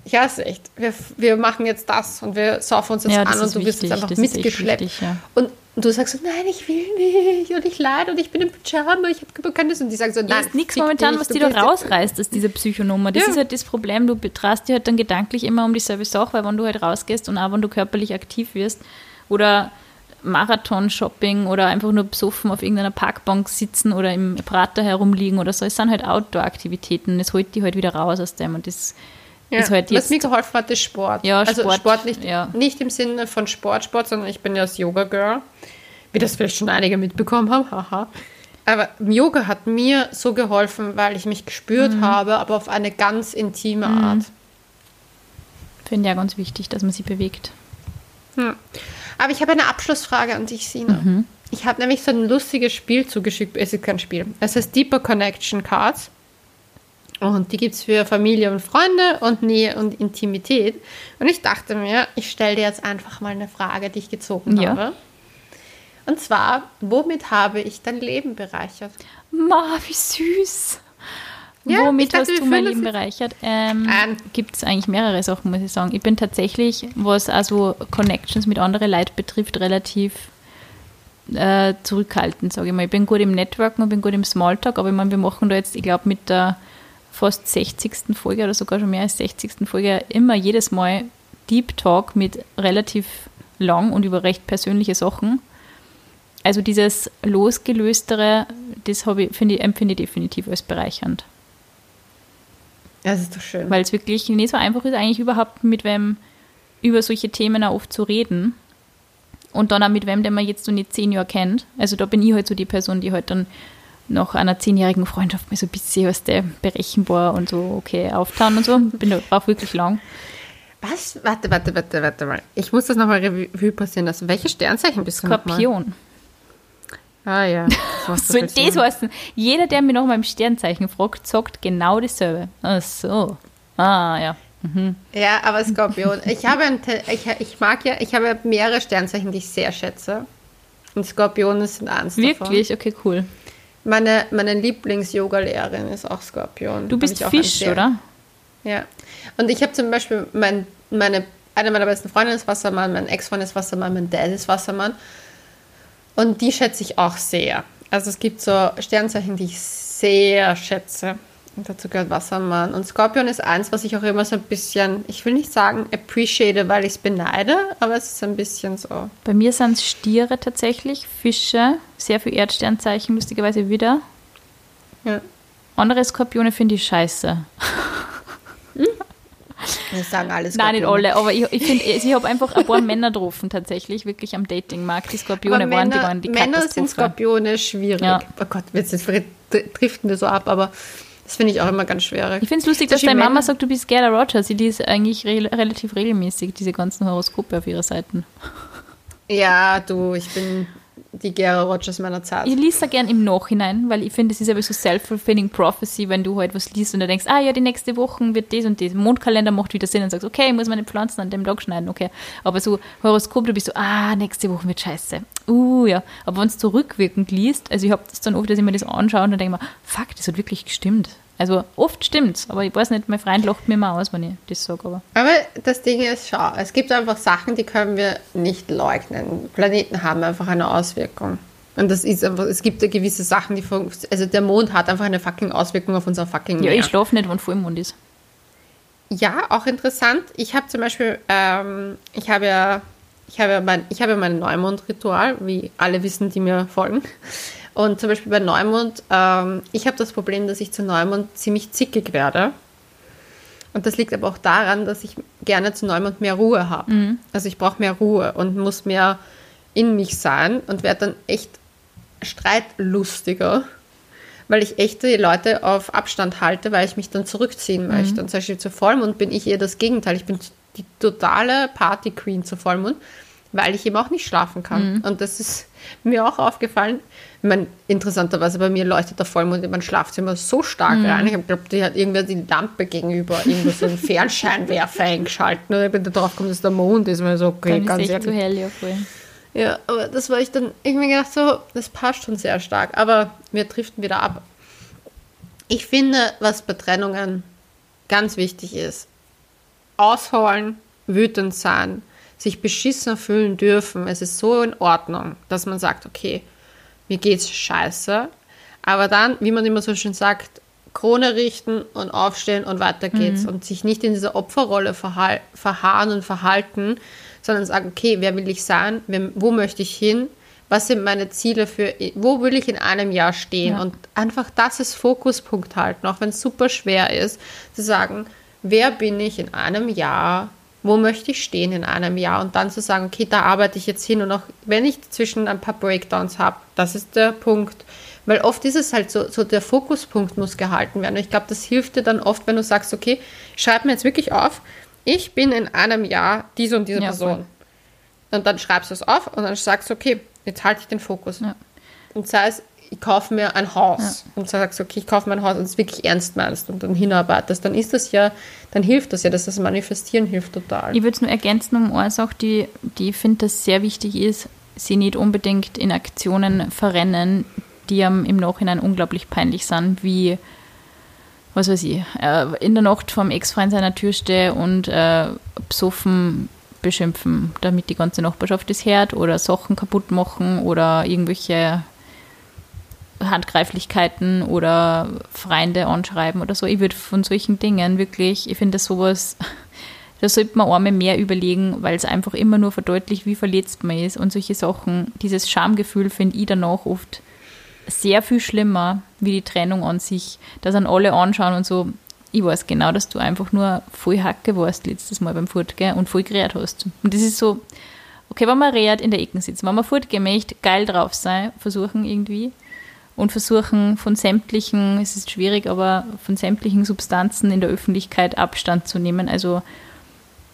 ich weiß echt, wir, wir machen jetzt das und wir saufen uns jetzt Ja, an und ist du wirst jetzt einfach ist mitgeschleppt. wichtig, ja. und, und du sagst so, nein, ich will nicht und ich leide und ich bin im Pyjama, ich habe kein das und die sagen so, Da nein, ist nichts momentan, was die da rausreißt aus dieser Psychonummer. Das Ja. ist halt das Problem. Du betraust dich halt dann gedanklich immer um dieselbe Sache, weil wenn du halt rausgehst und auch wenn du körperlich aktiv wirst oder Marathon-Shopping oder einfach nur besoffen auf irgendeiner Parkbank sitzen oder im Prater herumliegen oder so, es sind halt Outdoor-Aktivitäten. Es holt die halt wieder raus aus dem und das Ja, ist halt was jetzt mir geholfen hat, ist Sport. Ja, also Sport, Sport, nicht, ja. nicht im Sinne von Sport, Sport, sondern ich bin ja das Yoga-Girl, wie das vielleicht schon einige mitbekommen haben, haha. Aber Yoga hat mir so geholfen, weil ich mich gespürt Mhm. habe, aber auf eine ganz intime Art. finde ich ja ganz wichtig, dass man sich bewegt. Hm. Aber ich habe eine Abschlussfrage an dich, Sina. Mhm. Ich habe nämlich so ein lustiges Spiel zugeschickt. Es ist kein Spiel. Es heißt Deeper Connection Cards. Und die gibt es für Familie und Freunde und Nähe und Intimität. Und ich dachte mir, ich stelle dir jetzt einfach mal eine Frage, die ich gezogen Ja. habe. Und zwar, womit habe ich dein Leben bereichert? Ma, wie süß. Ja, ich Womit dachte, hast du mein Leben bereichert? Ähm, Ähm. Gibt es eigentlich mehrere Sachen, muss ich sagen. Ich bin tatsächlich, was also Connections mit anderen Leuten betrifft, relativ äh, zurückhaltend, sage ich mal. Ich bin gut im Networken und bin gut im Smalltalk, aber ich meine, wir machen da jetzt, ich glaube, mit der fast 60. Folge oder sogar schon mehr als 60. Folge immer jedes Mal Deep Talk mit relativ lang und über recht persönliche Sachen. Also dieses losgelöstere, das ich, finde ich, empfinde ich definitiv als bereichernd. Das ist doch schön. Weil es wirklich nicht so einfach ist, eigentlich überhaupt mit wem über solche Themen auch oft zu reden. Und dann auch mit wem, den man jetzt so nicht zehn Jahre kennt. Also da bin ich halt so die Person, die halt dann nach einer zehnjährigen Freundschaft mal so ein bisschen aus der berechenbar und so, okay, auftauen und so. Bin da auch wirklich lang. Was? Warte, warte, warte, warte mal. Ich muss das nochmal Revue passieren lassen. Welche Sternzeichen bist du? Skorpion. Ah ja. Was (laughs) soll das heißen? Jeder, der mir nach meinem Sternzeichen fragt, sagt genau dasselbe. Ach so. Ah, ja. Ja, aber Skorpion. Ich habe ein, ich, ich mag ja, ich habe mehrere Sternzeichen, die ich sehr schätze. Und Skorpione sind eins davon. Wirklich? Okay, cool. Meine, meine Lieblings-Yoga-Lehrerin ist auch Skorpion. Du bist Fisch, oder? Ja. Und ich habe zum Beispiel mein, meine, eine meiner besten Freundinnen ist Wassermann, mein Ex-Freund ist Wassermann, mein Dad ist Wassermann. Und die schätze ich auch sehr. Also es gibt so Sternzeichen, die ich sehr schätze. Und dazu gehört Wassermann. Und Skorpion ist eins, was ich auch immer so ein bisschen, ich will nicht sagen appreciate, weil ich es beneide, aber es ist ein bisschen so. Bei mir sind es Stiere tatsächlich, Fische, sehr viel Erdsternzeichen, lustigerweise wieder. Ja. Andere Skorpione finde ich scheiße. Wir sagen alles. Nein, nicht alle, aber ich, ich finde, ich habe einfach ein paar Männer getroffen, tatsächlich, wirklich am Datingmarkt. Die Skorpione aber waren, Männer, die waren die Männer sind. Skorpione schwierig. Ja. Oh Gott, jetzt driften wir so ab, aber das finde ich auch immer ganz schwierig. Ich finde es lustig, Zum dass deine Mama Männer- sagt, du bist Gerda Rogers. Sie liest eigentlich re relativ regelmäßig diese ganzen Horoskope auf ihrer Seiten. Ja, du, ich bin die Gera Rogers meiner Zeit. Ich liest da gern im Nachhinein, weil ich finde, es ist aber so self-fulfilling prophecy, wenn du halt was liest und du denkst, ah ja, die nächste Woche wird das und das. Mondkalender macht wieder Sinn und sagst, okay, ich muss meine Pflanzen an dem Tag schneiden, okay. Aber so Horoskop, du bist so, ah, nächste Woche wird scheiße. Uh, ja. Aber wenn du so rückwirkend liest, also ich habe das dann oft, dass ich mir das anschaue und dann denke ich mir, fuck, das hat wirklich gestimmt. Also oft stimmt's, aber ich weiß nicht, mein Freund lacht mir mal aus, wenn ich das sage, aber. Aber das Ding ist, schau, es gibt einfach Sachen, die können wir nicht leugnen. Planeten haben einfach eine Auswirkung. Und das ist einfach, es gibt ja gewisse Sachen, die, also der Mond hat einfach eine fucking Auswirkung auf unser fucking Ja, Meer. ich schlafe nicht, wenn Vollmond ist. Ja, auch interessant. Ich habe zum Beispiel, ähm, ich habe ja, ich habe ja mein, ich habe ja mein Neumond-Ritual, wie alle wissen, die mir folgen. Und zum Beispiel bei Neumond, ähm, ich habe das Problem, dass ich zu Neumond ziemlich zickig werde. Und das liegt aber auch daran, dass ich gerne zu Neumond mehr Ruhe habe. Also ich brauche mehr Ruhe und muss mehr in mich sein und werde dann echt streitlustiger weil ich echt die Leute auf Abstand halte, weil ich mich dann zurückziehen möchte. Und zum Beispiel zu Vollmond bin ich eher das Gegenteil. Ich bin die totale Party-Queen zu Vollmond, weil ich eben auch nicht schlafen kann. Und das ist mir auch aufgefallen. Ich meine, interessanterweise bei mir leuchtet der Vollmond in mein Schlafzimmer so stark rein. Ich glaube, die hat irgendwer die Lampe gegenüber, irgendwo so einen Fernscheinwerfer eingeschalten. Und ich bin da drauf gekommen, dass der Mond ist. Ich so, okay, Dann ganz ist echt zu hell, ja voll. Ja, aber das war ich dann irgendwie gedacht, so, das passt schon sehr stark. Aber wir driften wieder ab. Ich finde, was bei Trennungen ganz wichtig ist, ausholen, wütend sein, sich beschissen fühlen dürfen. Es ist so in Ordnung, dass man sagt, okay, mir geht's scheiße. Aber dann, wie man immer so schön sagt, Krone richten und aufstehen und weiter geht's. Und sich nicht in dieser Opferrolle verhal- verharren und verhalten, sondern sagen, okay, wer will ich sein? Wer, wo möchte ich hin? Was sind meine Ziele für, wo will ich in einem Jahr stehen? Ja. Und einfach das ist Fokuspunkt halten, auch wenn es super schwer ist, zu sagen, wer bin ich in einem Jahr? Wo möchte ich stehen in einem Jahr? Und dann zu sagen, okay, da arbeite ich jetzt hin. Und auch wenn ich zwischen ein paar Breakdowns habe, das ist der Punkt. Weil oft ist es halt so, so der Fokuspunkt muss gehalten werden. Und ich glaube, das hilft dir dann oft, wenn du sagst, okay, schreib mir jetzt wirklich auf, ich bin in einem Jahr diese und diese Ja, Person. voll. Und dann schreibst du es auf und dann sagst du, okay, jetzt halte ich den Fokus. Ja. Und sei es, ich kaufe mir ein Haus und sagst, okay, ich kaufe mir ein Haus und es wirklich ernst meinst und dann hinarbeitest, dann ist das ja, dann hilft das ja, dass das Manifestieren hilft total. Ich würde es nur ergänzen um eine Sache, die, die ich finde, dass sehr wichtig ist, sie nicht unbedingt in Aktionen verrennen, die einem im Nachhinein unglaublich peinlich sind, wie, was weiß ich, äh, in der Nacht vom Ex-Freund seiner Tür stehe und äh, besoffen beschimpfen, damit die ganze Nachbarschaft es hört oder Sachen kaputt machen oder irgendwelche Handgreiflichkeiten oder Freunde anschreiben oder so. Ich würde von solchen Dingen wirklich, ich finde das sowas, (laughs) da sollte man einmal mehr überlegen, weil es einfach immer nur verdeutlicht, wie verletzt man ist. Und solche Sachen, dieses Schamgefühl finde ich danach oft sehr viel schlimmer wie die Trennung an sich. Da dann alle anschauen und so, ich weiß genau, dass du einfach nur voll Hacke warst letztes Mal beim Fortgehen und voll gerät hast. Und das ist so, okay, wenn man redet in der Ecke sitzt, wenn man fortgehen möchte, geil drauf sein, versuchen irgendwie und versuchen von sämtlichen, es ist schwierig, aber von sämtlichen Substanzen in der Öffentlichkeit Abstand zu nehmen. Also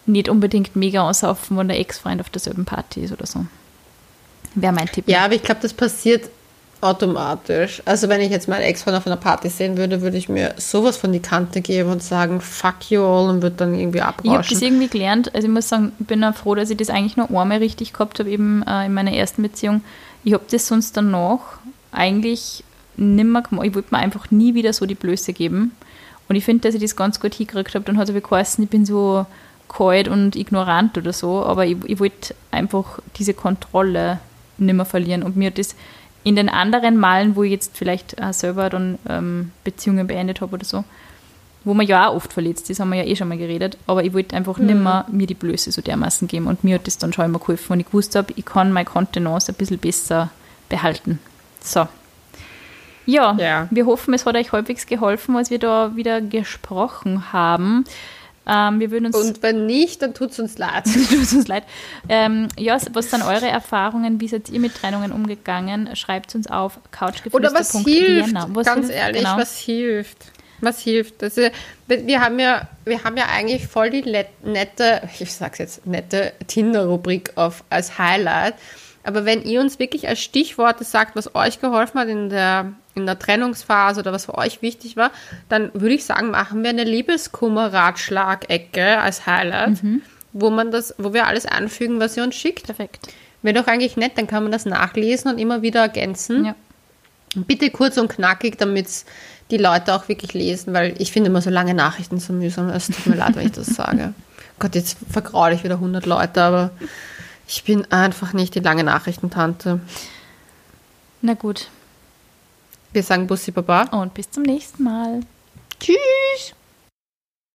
nicht unbedingt mega aussaufen, wenn der Ex-Freund auf derselben Party ist oder so. Wäre mein Tipp. Ja, aber ich glaube, das passiert automatisch. Also wenn ich jetzt meinen Ex-Freund auf einer Party sehen würde, würde ich mir sowas von die Kante geben und sagen, fuck you all und würde dann irgendwie Ich habe das abrauschen. irgendwie gelernt. Also ich muss sagen, ich bin auch froh, dass ich das eigentlich nur einmal richtig gehabt habe, eben äh, in meiner ersten Beziehung. Ich habe das sonst danach eigentlich nimmer gemacht. Ich wollte mir einfach nie wieder so die Blöße geben. Und ich finde, dass ich das ganz gut hingekriegt habe. Dann hat es geheißen, ich bin so kalt und ignorant oder so, aber ich, ich wollte einfach diese Kontrolle nicht mehr verlieren. Und mir hat das in den anderen Malen, wo ich jetzt vielleicht auch selber dann ähm, Beziehungen beendet habe oder so, wo man ja auch oft verletzt ist, haben wir ja eh schon mal geredet, aber ich wollte einfach mhm. nicht mehr mir die Blöße so dermaßen geben und mir hat das dann schon immer geholfen und ich gewusst habe, ich kann meine Kontenance ein bisschen besser behalten. So. Ja, ja, wir hoffen, es hat euch halbwegs geholfen, was wir da wieder gesprochen haben. Ähm, wir würden uns und wenn nicht, dann tut es uns leid. (laughs) tut uns leid. Ähm, ja, was sind eure Erfahrungen? Wie seid ihr mit Trennungen umgegangen? Schreibt uns auf couchgeflüster.vienna. Oder was hilft? Was ganz hilft? ehrlich, genau. was hilft? Was hilft? Also, wir haben ja, wir haben ja eigentlich voll die nette, ich sag's jetzt, nette Tinder-Rubrik als Highlight. Aber wenn ihr uns wirklich als Stichworte sagt, was euch geholfen hat in der, in der Trennungsphase oder was für euch wichtig war, dann würde ich sagen, machen wir eine Liebeskummer-Ratschlag-Ecke als Highlight, mhm. wo man das, wo wir alles anfügen, was ihr uns schickt. Perfekt. Wäre doch eigentlich nett, dann kann man das nachlesen und immer wieder ergänzen. Ja. Bitte kurz und knackig, damit die Leute auch wirklich lesen, weil ich finde immer so lange Nachrichten so mühsam. Es tut mir leid, wenn ich das sage. (laughs) Gott, jetzt vergraule ich wieder 100 Leute, aber ich bin einfach nicht die lange Nachrichtentante. Na gut. Wir sagen Bussi Baba. Und bis zum nächsten Mal. Tschüss.